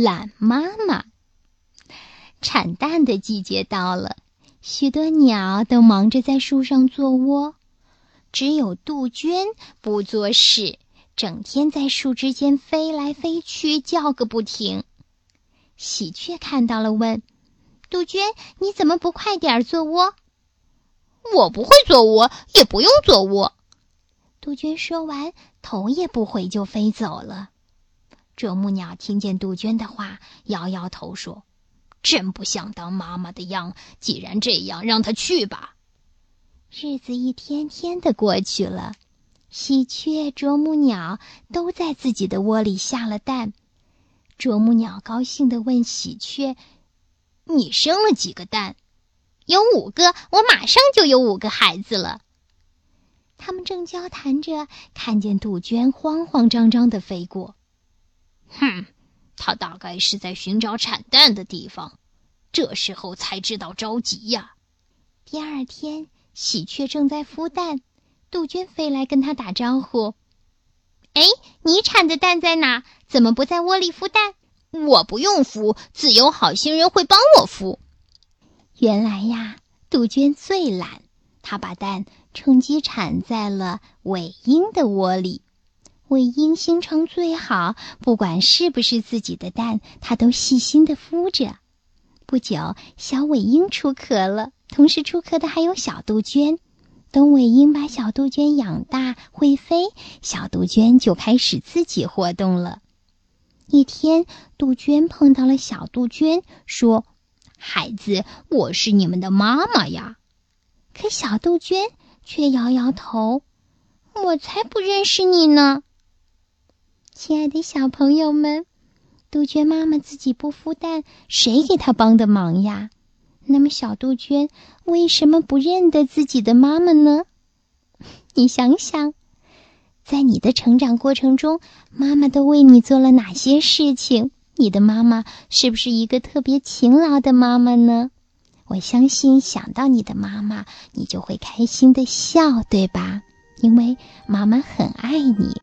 懒妈妈。产蛋的季节到了，许多鸟都忙着在树上做窝，只有杜鹃不做事，整天在树枝间飞来飞去，叫个不停。喜鹊看到了，问：“杜鹃，你怎么不快点做窝？”“我不会做窝，也不用做窝。”杜鹃说完，头也不回就飞走了。啄木鸟听见杜鹃的话，摇摇头说：“真不像当妈妈的样。既然这样，让它去吧。”日子一天天的过去了，喜鹊、啄木鸟都在自己的窝里下了蛋。啄木鸟高兴地问喜鹊：“你生了几个蛋？”“有五个，我马上就有五个孩子了。”他们正交谈着，看见杜鹃慌慌张张的飞过。哼，它大概是在寻找产蛋的地方，这时候才知道着急呀。第二天，喜鹊正在孵蛋，杜鹃飞来跟它打招呼：“哎，你产的蛋在哪？怎么不在窝里孵蛋？”“我不用孵，自有好心人会帮我孵。”原来呀，杜鹃最懒，它把蛋趁机产在了尾鹰的窝里。尾鹰心肠最好，不管是不是自己的蛋，它都细心的孵着。不久，小尾鹰出壳了，同时出壳的还有小杜鹃。等尾鹰把小杜鹃养大会飞，小杜鹃就开始自己活动了。一天，杜鹃碰到了小杜鹃，说：“孩子，我是你们的妈妈呀。”可小杜鹃却摇摇头：“我才不认识你呢。”亲爱的小朋友们，杜鹃妈妈自己不孵蛋，谁给她帮的忙呀？那么小杜鹃为什么不认得自己的妈妈呢？你想想，在你的成长过程中，妈妈都为你做了哪些事情？你的妈妈是不是一个特别勤劳的妈妈呢？我相信想到你的妈妈，你就会开心的笑，对吧？因为妈妈很爱你。